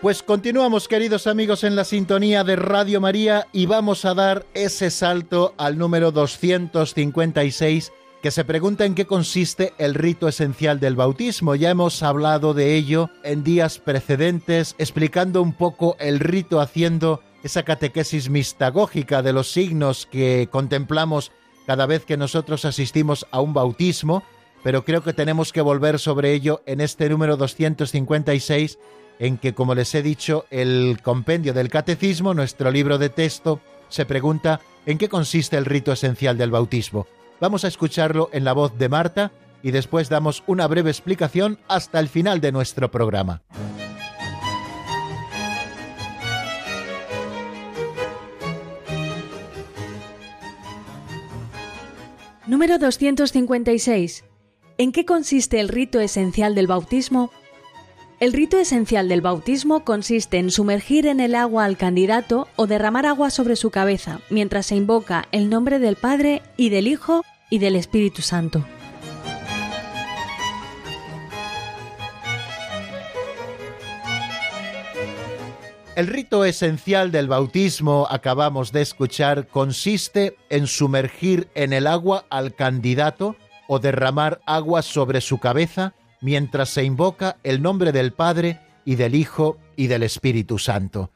Pues continuamos, queridos amigos, en la sintonía de Radio María y vamos a dar ese salto al número 256 que se pregunta en qué consiste el rito esencial del bautismo. Ya hemos hablado de ello en días precedentes, explicando un poco el rito, haciendo esa catequesis mistagógica de los signos que contemplamos cada vez que nosotros asistimos a un bautismo, pero creo que tenemos que volver sobre ello en este número 256, en que, como les he dicho, el compendio del catecismo, nuestro libro de texto, se pregunta en qué consiste el rito esencial del bautismo. Vamos a escucharlo en la voz de Marta y después damos una breve explicación hasta el final de nuestro programa. Número 256. ¿En qué consiste el rito esencial del bautismo? El rito esencial del bautismo consiste en sumergir en el agua al candidato o derramar agua sobre su cabeza mientras se invoca el nombre del Padre y del Hijo y del Espíritu Santo. El rito esencial del bautismo, acabamos de escuchar, consiste en sumergir en el agua al candidato o derramar agua sobre su cabeza mientras se invoca el nombre del Padre y del Hijo y del Espíritu Santo.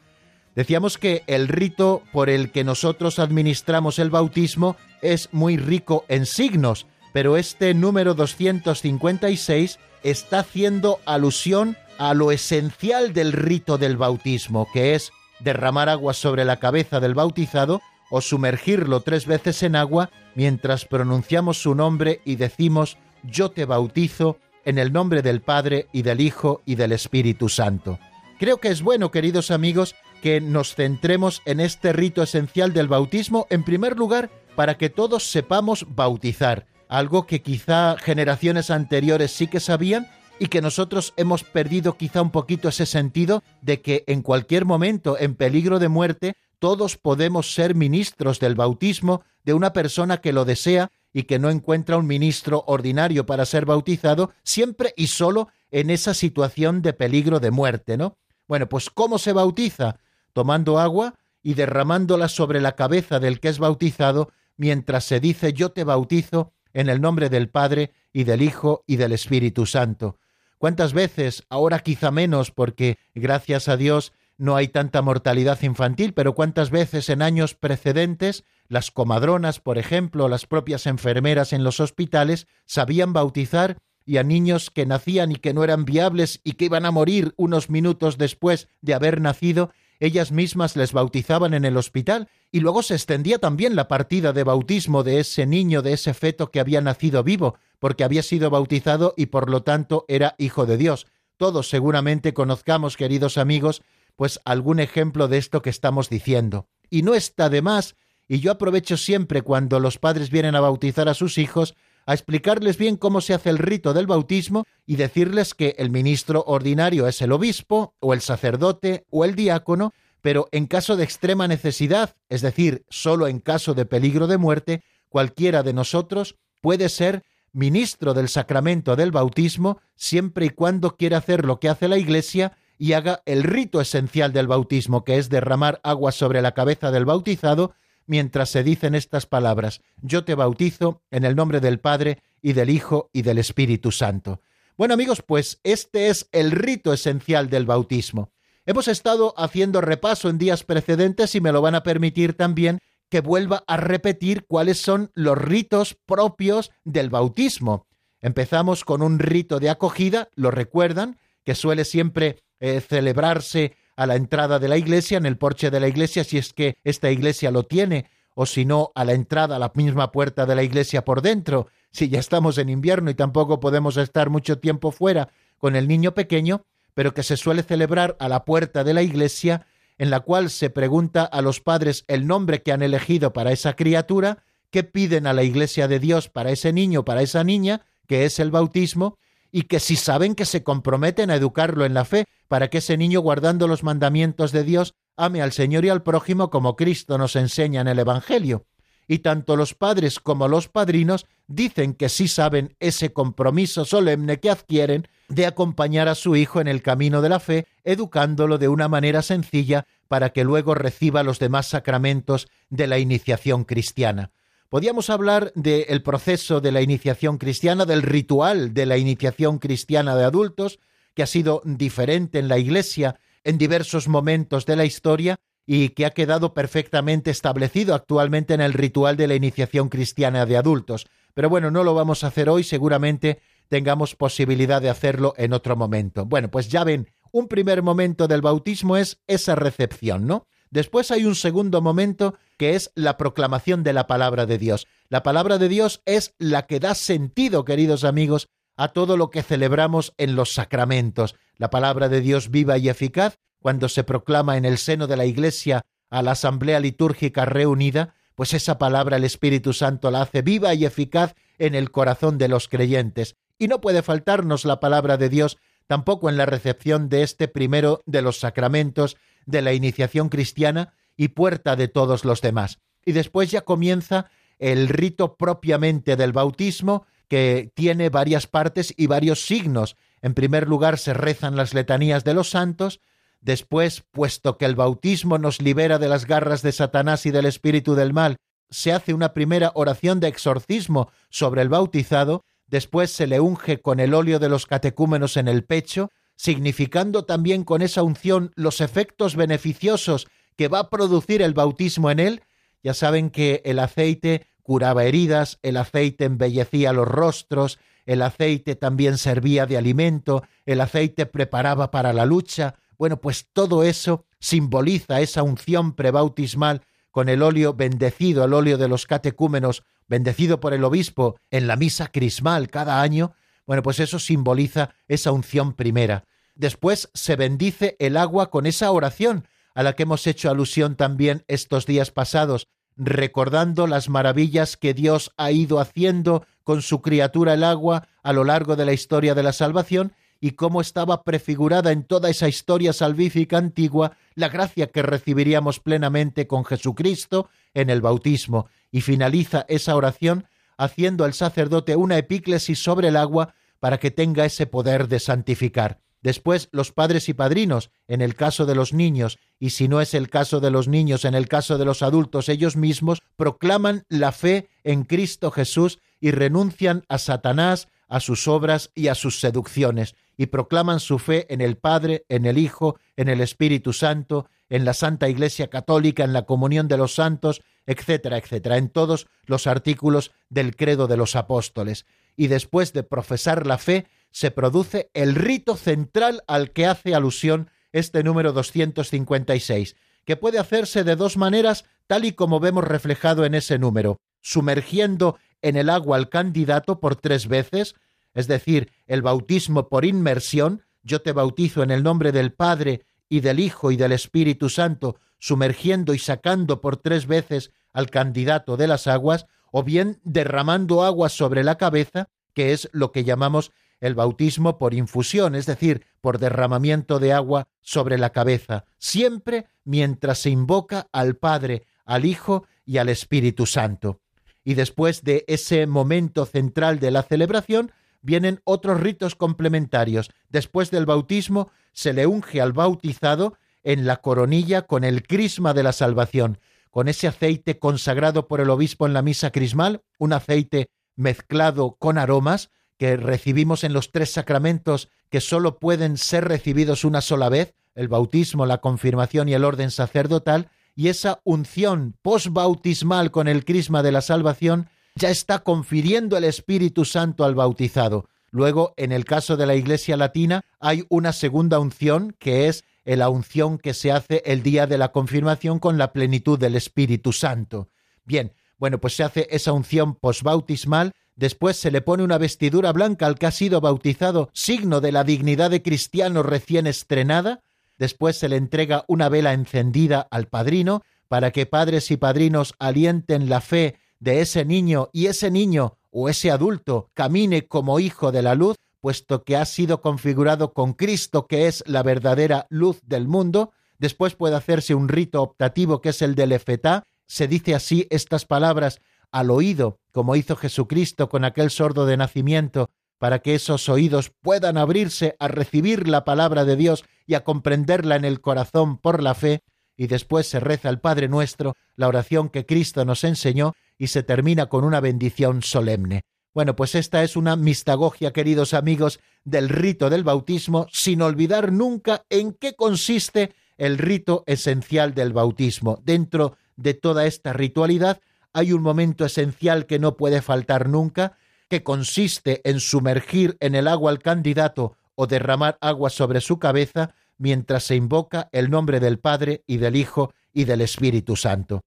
Decíamos que el rito por el que nosotros administramos el bautismo es muy rico en signos, pero este número 256 está haciendo alusión a lo esencial del rito del bautismo, que es derramar agua sobre la cabeza del bautizado o sumergirlo tres veces en agua mientras pronunciamos su nombre y decimos yo te bautizo en el nombre del Padre y del Hijo y del Espíritu Santo. Creo que es bueno, queridos amigos, que nos centremos en este rito esencial del bautismo, en primer lugar, para que todos sepamos bautizar, algo que quizá generaciones anteriores sí que sabían y que nosotros hemos perdido quizá un poquito ese sentido de que en cualquier momento, en peligro de muerte, todos podemos ser ministros del bautismo de una persona que lo desea y que no encuentra un ministro ordinario para ser bautizado, siempre y solo en esa situación de peligro de muerte, ¿no? Bueno, pues ¿cómo se bautiza? Tomando agua y derramándola sobre la cabeza del que es bautizado, mientras se dice yo te bautizo en el nombre del Padre y del Hijo y del Espíritu Santo. ¿Cuántas veces, ahora quizá menos, porque gracias a Dios no hay tanta mortalidad infantil, pero cuántas veces en años precedentes las comadronas, por ejemplo, las propias enfermeras en los hospitales, sabían bautizar y a niños que nacían y que no eran viables y que iban a morir unos minutos después de haber nacido, ellas mismas les bautizaban en el hospital y luego se extendía también la partida de bautismo de ese niño, de ese feto que había nacido vivo, porque había sido bautizado y por lo tanto era hijo de Dios. Todos seguramente conozcamos, queridos amigos, pues algún ejemplo de esto que estamos diciendo. Y no está de más y yo aprovecho siempre cuando los padres vienen a bautizar a sus hijos a explicarles bien cómo se hace el rito del bautismo y decirles que el ministro ordinario es el obispo o el sacerdote o el diácono, pero en caso de extrema necesidad, es decir, solo en caso de peligro de muerte, cualquiera de nosotros puede ser ministro del sacramento del bautismo siempre y cuando quiera hacer lo que hace la Iglesia y haga el rito esencial del bautismo, que es derramar agua sobre la cabeza del bautizado mientras se dicen estas palabras, yo te bautizo en el nombre del Padre y del Hijo y del Espíritu Santo. Bueno amigos, pues este es el rito esencial del bautismo. Hemos estado haciendo repaso en días precedentes y me lo van a permitir también que vuelva a repetir cuáles son los ritos propios del bautismo. Empezamos con un rito de acogida, lo recuerdan, que suele siempre eh, celebrarse a la entrada de la iglesia, en el porche de la iglesia, si es que esta iglesia lo tiene, o si no, a la entrada, a la misma puerta de la iglesia por dentro, si ya estamos en invierno y tampoco podemos estar mucho tiempo fuera con el niño pequeño, pero que se suele celebrar a la puerta de la iglesia, en la cual se pregunta a los padres el nombre que han elegido para esa criatura, qué piden a la iglesia de Dios para ese niño, para esa niña, que es el bautismo, y que si saben que se comprometen a educarlo en la fe, para que ese niño, guardando los mandamientos de Dios, ame al Señor y al prójimo como Cristo nos enseña en el Evangelio. Y tanto los padres como los padrinos dicen que sí saben ese compromiso solemne que adquieren de acompañar a su hijo en el camino de la fe, educándolo de una manera sencilla para que luego reciba los demás sacramentos de la iniciación cristiana. Podíamos hablar del proceso de la iniciación cristiana, del ritual de la iniciación cristiana de adultos, que ha sido diferente en la Iglesia en diversos momentos de la historia y que ha quedado perfectamente establecido actualmente en el ritual de la iniciación cristiana de adultos. Pero bueno, no lo vamos a hacer hoy, seguramente tengamos posibilidad de hacerlo en otro momento. Bueno, pues ya ven, un primer momento del bautismo es esa recepción, ¿no? Después hay un segundo momento que es la proclamación de la palabra de Dios. La palabra de Dios es la que da sentido, queridos amigos, a todo lo que celebramos en los sacramentos. La palabra de Dios viva y eficaz, cuando se proclama en el seno de la Iglesia a la asamblea litúrgica reunida, pues esa palabra el Espíritu Santo la hace viva y eficaz en el corazón de los creyentes. Y no puede faltarnos la palabra de Dios tampoco en la recepción de este primero de los sacramentos de la iniciación cristiana y puerta de todos los demás. Y después ya comienza el rito propiamente del bautismo, que tiene varias partes y varios signos. En primer lugar se rezan las letanías de los santos, después, puesto que el bautismo nos libera de las garras de Satanás y del espíritu del mal, se hace una primera oración de exorcismo sobre el bautizado, después se le unge con el óleo de los catecúmenos en el pecho, significando también con esa unción los efectos beneficiosos que va a producir el bautismo en él. Ya saben que el aceite curaba heridas, el aceite embellecía los rostros, el aceite también servía de alimento, el aceite preparaba para la lucha. Bueno, pues todo eso simboliza esa unción prebautismal con el óleo bendecido, el óleo de los catecúmenos, bendecido por el obispo en la misa crismal cada año, bueno, pues eso simboliza esa unción primera. Después se bendice el agua con esa oración a la que hemos hecho alusión también estos días pasados, recordando las maravillas que Dios ha ido haciendo con su criatura el agua a lo largo de la historia de la salvación y cómo estaba prefigurada en toda esa historia salvífica antigua la gracia que recibiríamos plenamente con Jesucristo en el bautismo, y finaliza esa oración haciendo al sacerdote una epíclesis sobre el agua para que tenga ese poder de santificar. Después los padres y padrinos, en el caso de los niños, y si no es el caso de los niños, en el caso de los adultos ellos mismos, proclaman la fe en Cristo Jesús y renuncian a Satanás, a sus obras y a sus seducciones, y proclaman su fe en el Padre, en el Hijo, en el Espíritu Santo, en la Santa Iglesia Católica, en la comunión de los santos, etcétera, etcétera, en todos los artículos del credo de los apóstoles. Y después de profesar la fe, se produce el rito central al que hace alusión este número 256, que puede hacerse de dos maneras, tal y como vemos reflejado en ese número, sumergiendo en el agua al candidato por tres veces, es decir, el bautismo por inmersión, yo te bautizo en el nombre del Padre y del Hijo y del Espíritu Santo, sumergiendo y sacando por tres veces al candidato de las aguas, o bien derramando agua sobre la cabeza, que es lo que llamamos el bautismo por infusión, es decir, por derramamiento de agua sobre la cabeza, siempre mientras se invoca al Padre, al Hijo y al Espíritu Santo. Y después de ese momento central de la celebración, vienen otros ritos complementarios. Después del bautismo se le unge al bautizado en la coronilla con el crisma de la salvación, con ese aceite consagrado por el obispo en la misa crismal, un aceite mezclado con aromas que recibimos en los tres sacramentos que sólo pueden ser recibidos una sola vez, el bautismo, la confirmación y el orden sacerdotal, y esa unción posbautismal con el crisma de la salvación ya está confiriendo el Espíritu Santo al bautizado. Luego, en el caso de la Iglesia Latina, hay una segunda unción, que es la unción que se hace el día de la confirmación con la plenitud del Espíritu Santo. Bien, bueno, pues se hace esa unción posbautismal, después se le pone una vestidura blanca al que ha sido bautizado, signo de la dignidad de cristiano recién estrenada, después se le entrega una vela encendida al padrino, para que padres y padrinos alienten la fe de ese niño y ese niño o ese adulto camine como hijo de la luz, puesto que ha sido configurado con Cristo, que es la verdadera luz del mundo, después puede hacerse un rito optativo que es el del efetá, se dice así estas palabras al oído, como hizo Jesucristo con aquel sordo de nacimiento, para que esos oídos puedan abrirse a recibir la palabra de Dios y a comprenderla en el corazón por la fe, y después se reza el Padre nuestro, la oración que Cristo nos enseñó, y se termina con una bendición solemne. Bueno, pues esta es una mistagogia, queridos amigos, del rito del bautismo, sin olvidar nunca en qué consiste el rito esencial del bautismo. Dentro de toda esta ritualidad hay un momento esencial que no puede faltar nunca, que consiste en sumergir en el agua al candidato o derramar agua sobre su cabeza mientras se invoca el nombre del Padre y del Hijo y del Espíritu Santo.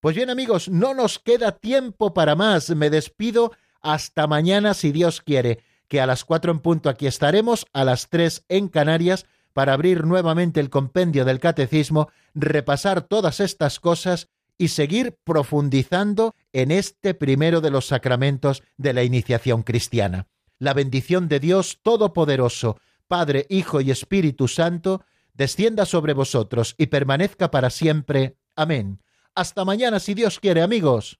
Pues bien amigos, no nos queda tiempo para más. Me despido hasta mañana si Dios quiere, que a las cuatro en punto aquí estaremos, a las tres en Canarias, para abrir nuevamente el compendio del catecismo, repasar todas estas cosas y seguir profundizando en este primero de los sacramentos de la iniciación cristiana. La bendición de Dios Todopoderoso, Padre, Hijo y Espíritu Santo, descienda sobre vosotros y permanezca para siempre. Amén. Hasta mañana si Dios quiere, amigos.